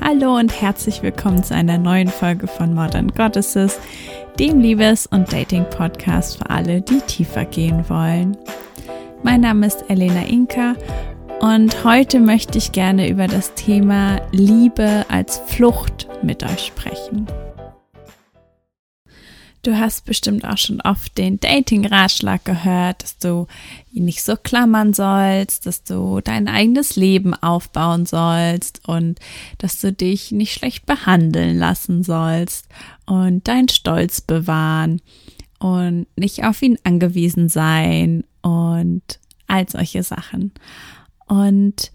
Hallo und herzlich willkommen zu einer neuen Folge von Modern Goddesses, dem Liebes- und Dating-Podcast für alle, die tiefer gehen wollen. Mein Name ist Elena Inka und heute möchte ich gerne über das Thema Liebe als Flucht mit euch sprechen. Du hast bestimmt auch schon oft den Dating-Ratschlag gehört, dass du ihn nicht so klammern sollst, dass du dein eigenes Leben aufbauen sollst und dass du dich nicht schlecht behandeln lassen sollst und deinen Stolz bewahren und nicht auf ihn angewiesen sein und all solche Sachen. Und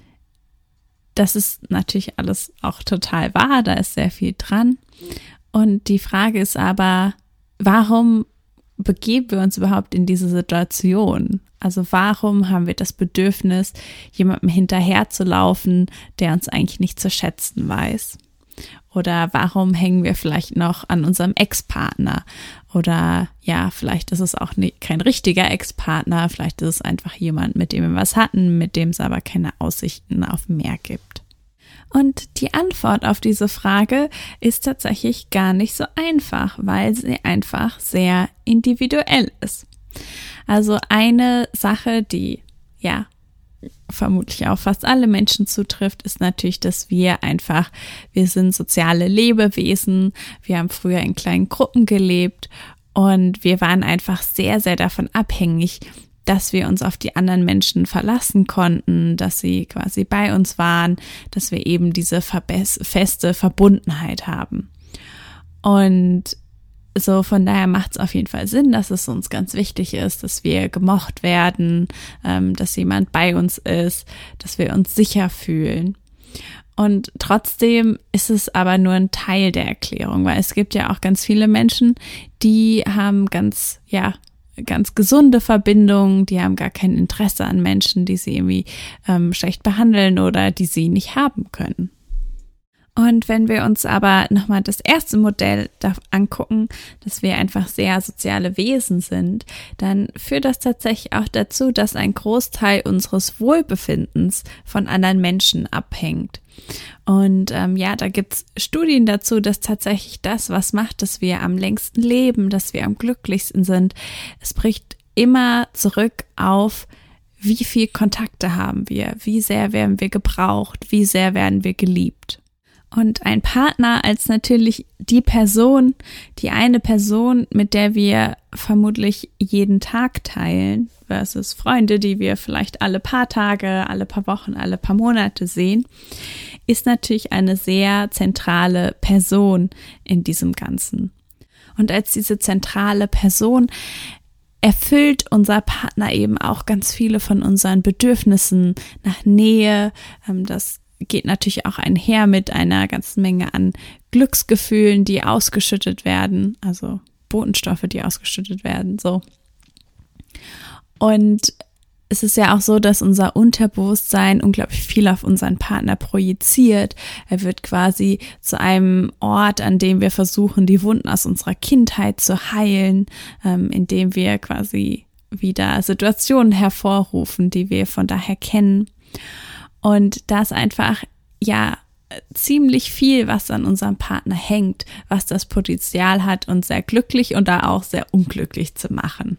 das ist natürlich alles auch total wahr, da ist sehr viel dran. Und die Frage ist aber, warum begeben wir uns überhaupt in diese Situation? Also warum haben wir das Bedürfnis, jemandem hinterherzulaufen, der uns eigentlich nicht zu schätzen weiß? Oder warum hängen wir vielleicht noch an unserem Ex-Partner? Oder ja, vielleicht ist es auch nicht, kein richtiger Ex-Partner, vielleicht ist es einfach jemand, mit dem wir was hatten, mit dem es aber keine Aussichten auf mehr gibt. Und die Antwort auf diese Frage ist tatsächlich gar nicht so einfach, weil sie einfach sehr individuell ist. Also eine Sache, die ja vermutlich auch fast alle Menschen zutrifft, ist natürlich, dass wir einfach, wir sind soziale Lebewesen, wir haben früher in kleinen Gruppen gelebt und wir waren einfach sehr, sehr davon abhängig, dass wir uns auf die anderen Menschen verlassen konnten, dass sie quasi bei uns waren, dass wir eben diese feste Verbundenheit haben. Und so von daher macht es auf jeden Fall Sinn, dass es uns ganz wichtig ist, dass wir gemocht werden, ähm, dass jemand bei uns ist, dass wir uns sicher fühlen. Und trotzdem ist es aber nur ein Teil der Erklärung, weil es gibt ja auch ganz viele Menschen, die haben ganz, ja, ganz gesunde Verbindungen, die haben gar kein Interesse an Menschen, die sie irgendwie ähm, schlecht behandeln oder die sie nicht haben können. Und wenn wir uns aber nochmal das erste Modell angucken, dass wir einfach sehr soziale Wesen sind, dann führt das tatsächlich auch dazu, dass ein Großteil unseres Wohlbefindens von anderen Menschen abhängt. Und ähm, ja, da gibt's Studien dazu, dass tatsächlich das, was macht, dass wir am längsten leben, dass wir am glücklichsten sind, es bricht immer zurück auf, wie viel Kontakte haben wir, wie sehr werden wir gebraucht, wie sehr werden wir geliebt. Und ein Partner als natürlich die Person, die eine Person, mit der wir vermutlich jeden Tag teilen, versus Freunde, die wir vielleicht alle paar Tage, alle paar Wochen, alle paar Monate sehen, ist natürlich eine sehr zentrale Person in diesem Ganzen. Und als diese zentrale Person erfüllt unser Partner eben auch ganz viele von unseren Bedürfnissen nach Nähe, ähm, das geht natürlich auch einher mit einer ganzen Menge an Glücksgefühlen, die ausgeschüttet werden, also Botenstoffe, die ausgeschüttet werden, so. Und es ist ja auch so, dass unser Unterbewusstsein unglaublich viel auf unseren Partner projiziert. Er wird quasi zu einem Ort, an dem wir versuchen, die Wunden aus unserer Kindheit zu heilen, ähm, indem wir quasi wieder Situationen hervorrufen, die wir von daher kennen. Und das einfach, ja, ziemlich viel, was an unserem Partner hängt, was das Potenzial hat, uns sehr glücklich und da auch sehr unglücklich zu machen.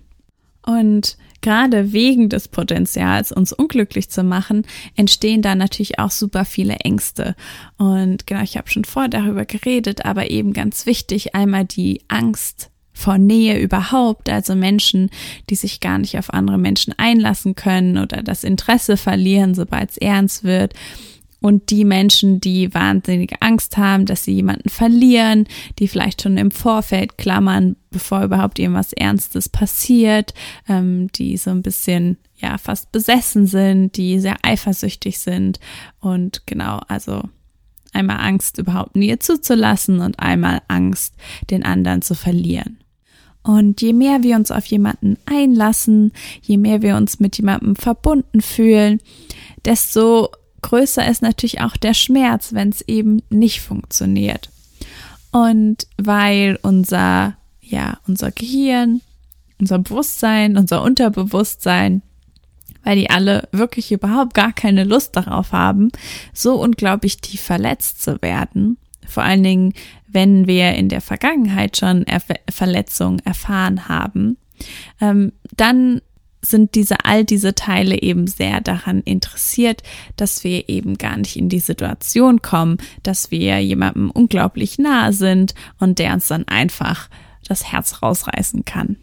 Und gerade wegen des Potenzials, uns unglücklich zu machen, entstehen da natürlich auch super viele Ängste. Und genau, ich habe schon vor darüber geredet, aber eben ganz wichtig, einmal die Angst vor Nähe überhaupt, also Menschen, die sich gar nicht auf andere Menschen einlassen können oder das Interesse verlieren, sobald es ernst wird. Und die Menschen, die wahnsinnige Angst haben, dass sie jemanden verlieren, die vielleicht schon im Vorfeld klammern, bevor überhaupt irgendwas Ernstes passiert, ähm, die so ein bisschen ja fast besessen sind, die sehr eifersüchtig sind und genau, also einmal Angst überhaupt Nähe zuzulassen und einmal Angst, den anderen zu verlieren. Und je mehr wir uns auf jemanden einlassen, je mehr wir uns mit jemandem verbunden fühlen, desto größer ist natürlich auch der Schmerz, wenn es eben nicht funktioniert. Und weil unser, ja, unser Gehirn, unser Bewusstsein, unser Unterbewusstsein weil die alle wirklich überhaupt gar keine Lust darauf haben, so unglaublich tief verletzt zu werden. Vor allen Dingen, wenn wir in der Vergangenheit schon Erf Verletzungen erfahren haben, ähm, dann sind diese all diese Teile eben sehr daran interessiert, dass wir eben gar nicht in die Situation kommen, dass wir jemandem unglaublich nahe sind und der uns dann einfach das Herz rausreißen kann.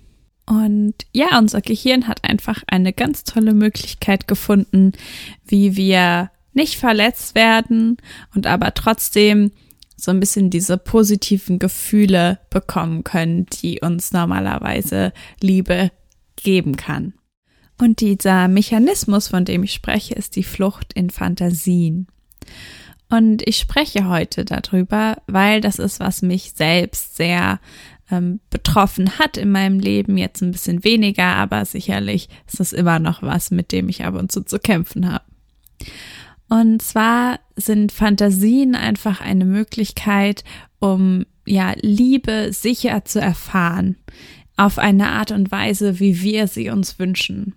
Und ja, unser Gehirn hat einfach eine ganz tolle Möglichkeit gefunden, wie wir nicht verletzt werden und aber trotzdem so ein bisschen diese positiven Gefühle bekommen können, die uns normalerweise Liebe geben kann. Und dieser Mechanismus, von dem ich spreche, ist die Flucht in Fantasien. Und ich spreche heute darüber, weil das ist, was mich selbst sehr ähm, betroffen hat in meinem Leben, jetzt ein bisschen weniger, aber sicherlich ist es immer noch was, mit dem ich ab und zu zu kämpfen habe. Und zwar sind Fantasien einfach eine Möglichkeit, um ja Liebe sicher zu erfahren, auf eine Art und Weise, wie wir sie uns wünschen.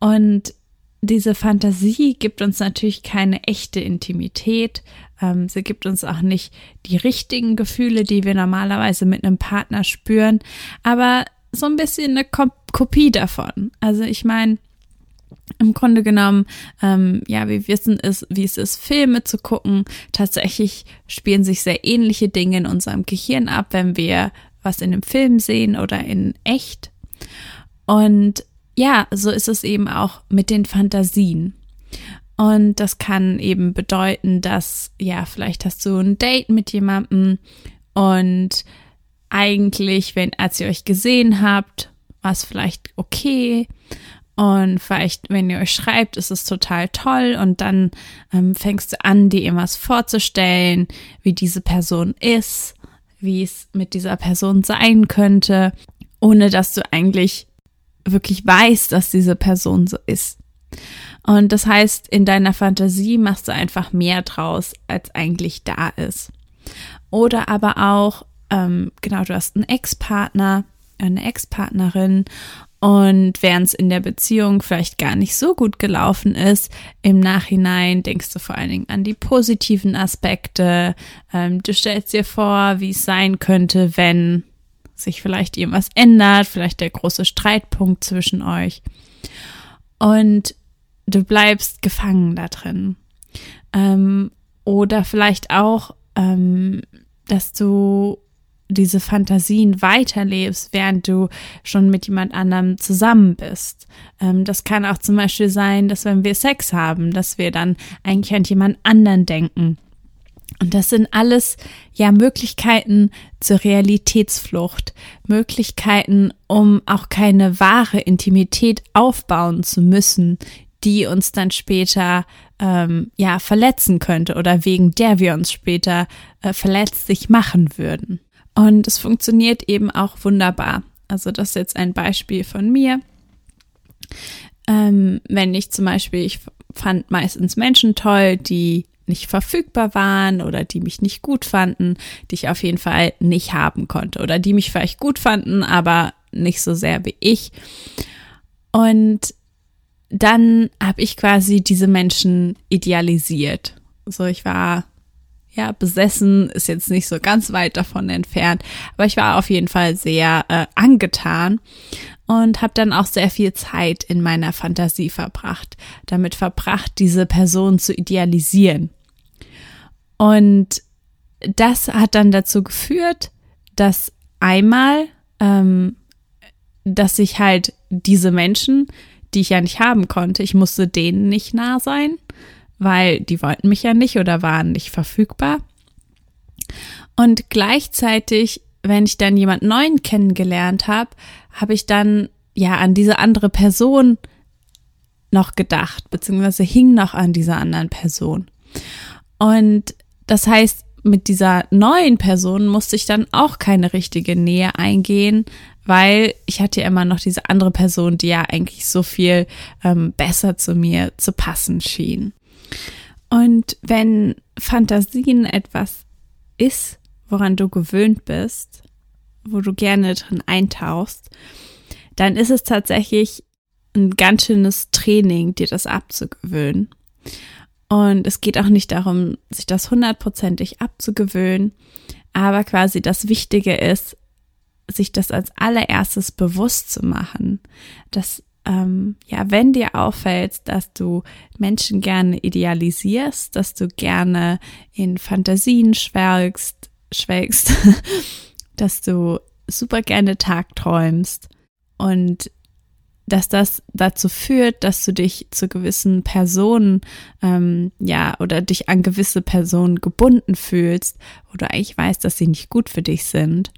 Und diese Fantasie gibt uns natürlich keine echte Intimität. Ähm, sie gibt uns auch nicht die richtigen Gefühle, die wir normalerweise mit einem Partner spüren, aber so ein bisschen eine Kopie davon. Also ich meine, im Grunde genommen, ähm, ja, wir wissen es, wie es ist, Filme zu gucken. Tatsächlich spielen sich sehr ähnliche Dinge in unserem Gehirn ab, wenn wir was in einem Film sehen oder in echt. Und ja, so ist es eben auch mit den Fantasien. Und das kann eben bedeuten, dass, ja, vielleicht hast du ein Date mit jemandem und eigentlich, wenn, als ihr euch gesehen habt, war es vielleicht okay. Und vielleicht, wenn ihr euch schreibt, ist es total toll. Und dann ähm, fängst du an, dir irgendwas vorzustellen, wie diese Person ist, wie es mit dieser Person sein könnte, ohne dass du eigentlich wirklich weißt, dass diese Person so ist. Und das heißt, in deiner Fantasie machst du einfach mehr draus, als eigentlich da ist. Oder aber auch, ähm, genau, du hast einen Ex-Partner, eine Ex-Partnerin und während es in der Beziehung vielleicht gar nicht so gut gelaufen ist, im Nachhinein denkst du vor allen Dingen an die positiven Aspekte. Ähm, du stellst dir vor, wie es sein könnte, wenn sich vielleicht irgendwas ändert, vielleicht der große Streitpunkt zwischen euch. Und du bleibst gefangen da drin. Ähm, oder vielleicht auch, ähm, dass du diese Fantasien weiterlebst, während du schon mit jemand anderem zusammen bist. Ähm, das kann auch zum Beispiel sein, dass wenn wir Sex haben, dass wir dann eigentlich an jemand anderen denken und das sind alles ja Möglichkeiten zur Realitätsflucht, Möglichkeiten, um auch keine wahre Intimität aufbauen zu müssen, die uns dann später ähm, ja verletzen könnte oder wegen der wir uns später äh, verletzlich machen würden. Und es funktioniert eben auch wunderbar. Also das ist jetzt ein Beispiel von mir. Ähm, wenn ich zum Beispiel, ich fand meistens Menschen toll, die nicht verfügbar waren oder die mich nicht gut fanden, die ich auf jeden Fall nicht haben konnte oder die mich vielleicht gut fanden, aber nicht so sehr wie ich. Und dann habe ich quasi diese Menschen idealisiert. So, ich war ja besessen, ist jetzt nicht so ganz weit davon entfernt, aber ich war auf jeden Fall sehr äh, angetan und habe dann auch sehr viel Zeit in meiner Fantasie verbracht, damit verbracht, diese Person zu idealisieren. Und das hat dann dazu geführt, dass einmal, ähm, dass ich halt diese Menschen, die ich ja nicht haben konnte, ich musste denen nicht nah sein, weil die wollten mich ja nicht oder waren nicht verfügbar. Und gleichzeitig, wenn ich dann jemand Neuen kennengelernt habe, habe ich dann ja an diese andere Person noch gedacht, beziehungsweise hing noch an dieser anderen Person. Und das heißt, mit dieser neuen Person musste ich dann auch keine richtige Nähe eingehen, weil ich hatte ja immer noch diese andere Person, die ja eigentlich so viel ähm, besser zu mir zu passen schien. Und wenn Fantasien etwas ist, woran du gewöhnt bist, wo du gerne drin eintauchst, dann ist es tatsächlich ein ganz schönes Training, dir das abzugewöhnen. Und es geht auch nicht darum, sich das hundertprozentig abzugewöhnen, aber quasi das Wichtige ist, sich das als allererstes bewusst zu machen, dass ähm, ja, wenn dir auffällt, dass du Menschen gerne idealisierst, dass du gerne in Fantasien schwelgst, schwelgst, dass du super gerne tagträumst und dass das dazu führt, dass du dich zu gewissen Personen, ähm, ja, oder dich an gewisse Personen gebunden fühlst, du eigentlich weißt, dass sie nicht gut für dich sind,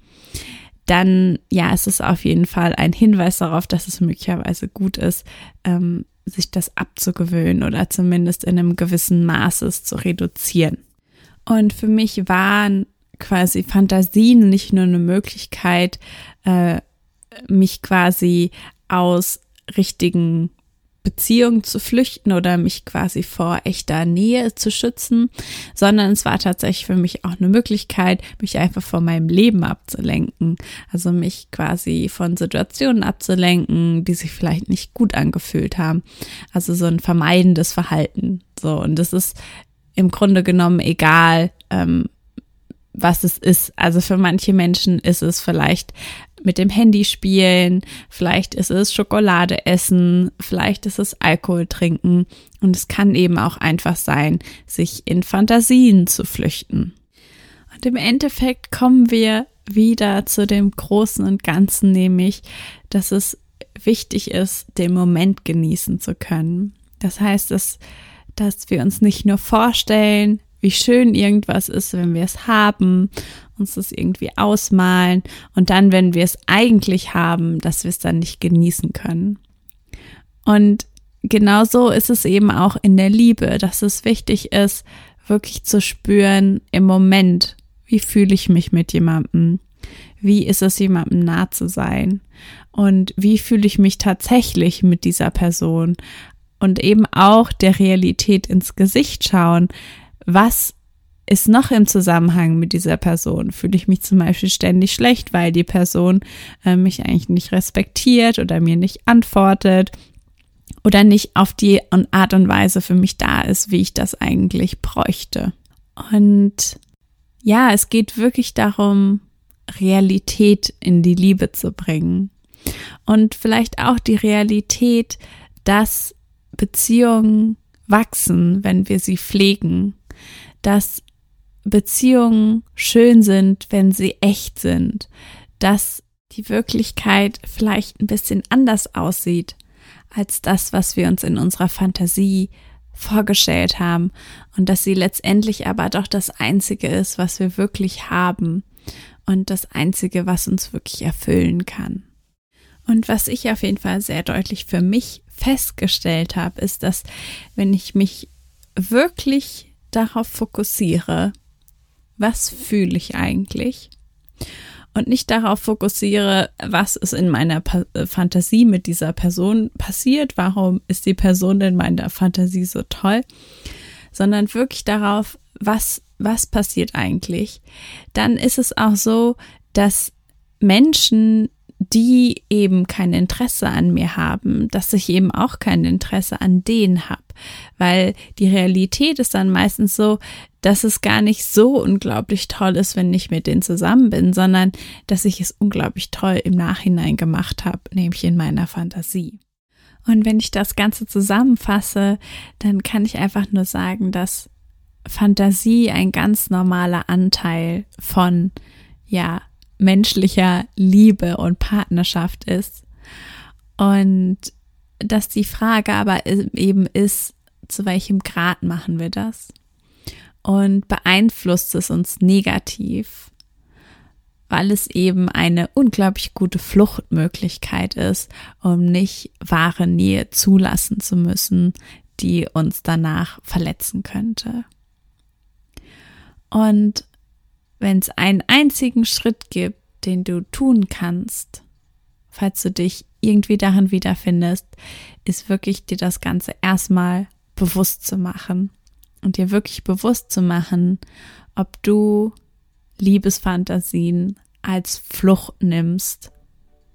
dann ja, es ist auf jeden Fall ein Hinweis darauf, dass es möglicherweise gut ist, ähm, sich das abzugewöhnen oder zumindest in einem gewissen Maßes zu reduzieren. Und für mich waren quasi Fantasien nicht nur eine Möglichkeit, äh, mich quasi aus richtigen Beziehung zu flüchten oder mich quasi vor echter Nähe zu schützen, sondern es war tatsächlich für mich auch eine Möglichkeit, mich einfach von meinem Leben abzulenken. Also mich quasi von Situationen abzulenken, die sich vielleicht nicht gut angefühlt haben. Also so ein vermeidendes Verhalten. So, und das ist im Grunde genommen egal, ähm, was es ist. Also für manche Menschen ist es vielleicht mit dem Handy spielen, vielleicht ist es Schokolade essen, vielleicht ist es Alkohol trinken und es kann eben auch einfach sein, sich in Fantasien zu flüchten. Und im Endeffekt kommen wir wieder zu dem Großen und Ganzen, nämlich, dass es wichtig ist, den Moment genießen zu können. Das heißt, dass, dass wir uns nicht nur vorstellen, wie schön irgendwas ist, wenn wir es haben, uns das irgendwie ausmalen und dann, wenn wir es eigentlich haben, dass wir es dann nicht genießen können. Und genauso ist es eben auch in der Liebe, dass es wichtig ist, wirklich zu spüren im Moment, wie fühle ich mich mit jemandem? Wie ist es, jemandem nah zu sein? Und wie fühle ich mich tatsächlich mit dieser Person? Und eben auch der Realität ins Gesicht schauen was ist noch im Zusammenhang mit dieser Person? Fühle ich mich zum Beispiel ständig schlecht, weil die Person äh, mich eigentlich nicht respektiert oder mir nicht antwortet oder nicht auf die Art und Weise für mich da ist, wie ich das eigentlich bräuchte. Und ja, es geht wirklich darum, Realität in die Liebe zu bringen. Und vielleicht auch die Realität, dass Beziehungen wachsen, wenn wir sie pflegen dass Beziehungen schön sind, wenn sie echt sind, dass die Wirklichkeit vielleicht ein bisschen anders aussieht als das, was wir uns in unserer Fantasie vorgestellt haben. Und dass sie letztendlich aber doch das Einzige ist, was wir wirklich haben. Und das Einzige, was uns wirklich erfüllen kann. Und was ich auf jeden Fall sehr deutlich für mich festgestellt habe, ist, dass wenn ich mich wirklich darauf fokussiere, was fühle ich eigentlich? Und nicht darauf fokussiere, was ist in meiner pa äh, Fantasie mit dieser Person passiert, warum ist die Person in meiner Fantasie so toll, sondern wirklich darauf, was, was passiert eigentlich. Dann ist es auch so, dass Menschen die eben kein Interesse an mir haben, dass ich eben auch kein Interesse an denen habe. Weil die Realität ist dann meistens so, dass es gar nicht so unglaublich toll ist, wenn ich mit denen zusammen bin, sondern dass ich es unglaublich toll im Nachhinein gemacht habe, nämlich in meiner Fantasie. Und wenn ich das Ganze zusammenfasse, dann kann ich einfach nur sagen, dass Fantasie ein ganz normaler Anteil von, ja, menschlicher Liebe und Partnerschaft ist. Und dass die Frage aber eben ist, zu welchem Grad machen wir das? Und beeinflusst es uns negativ, weil es eben eine unglaublich gute Fluchtmöglichkeit ist, um nicht wahre Nähe zulassen zu müssen, die uns danach verletzen könnte. Und wenn es einen einzigen Schritt gibt, den du tun kannst, falls du dich irgendwie darin wiederfindest, ist wirklich dir das Ganze erstmal bewusst zu machen und dir wirklich bewusst zu machen, ob du Liebesfantasien als Flucht nimmst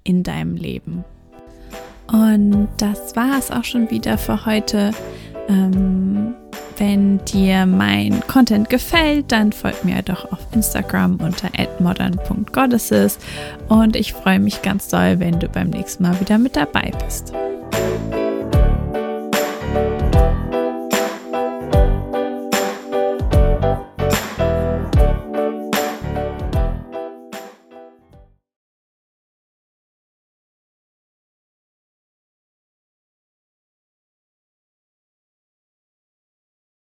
in deinem Leben. Und das war es auch schon wieder für heute. Ähm, wenn dir mein Content gefällt, dann folg mir doch auf Instagram unter modern.goddesses und ich freue mich ganz doll, wenn du beim nächsten Mal wieder mit dabei bist.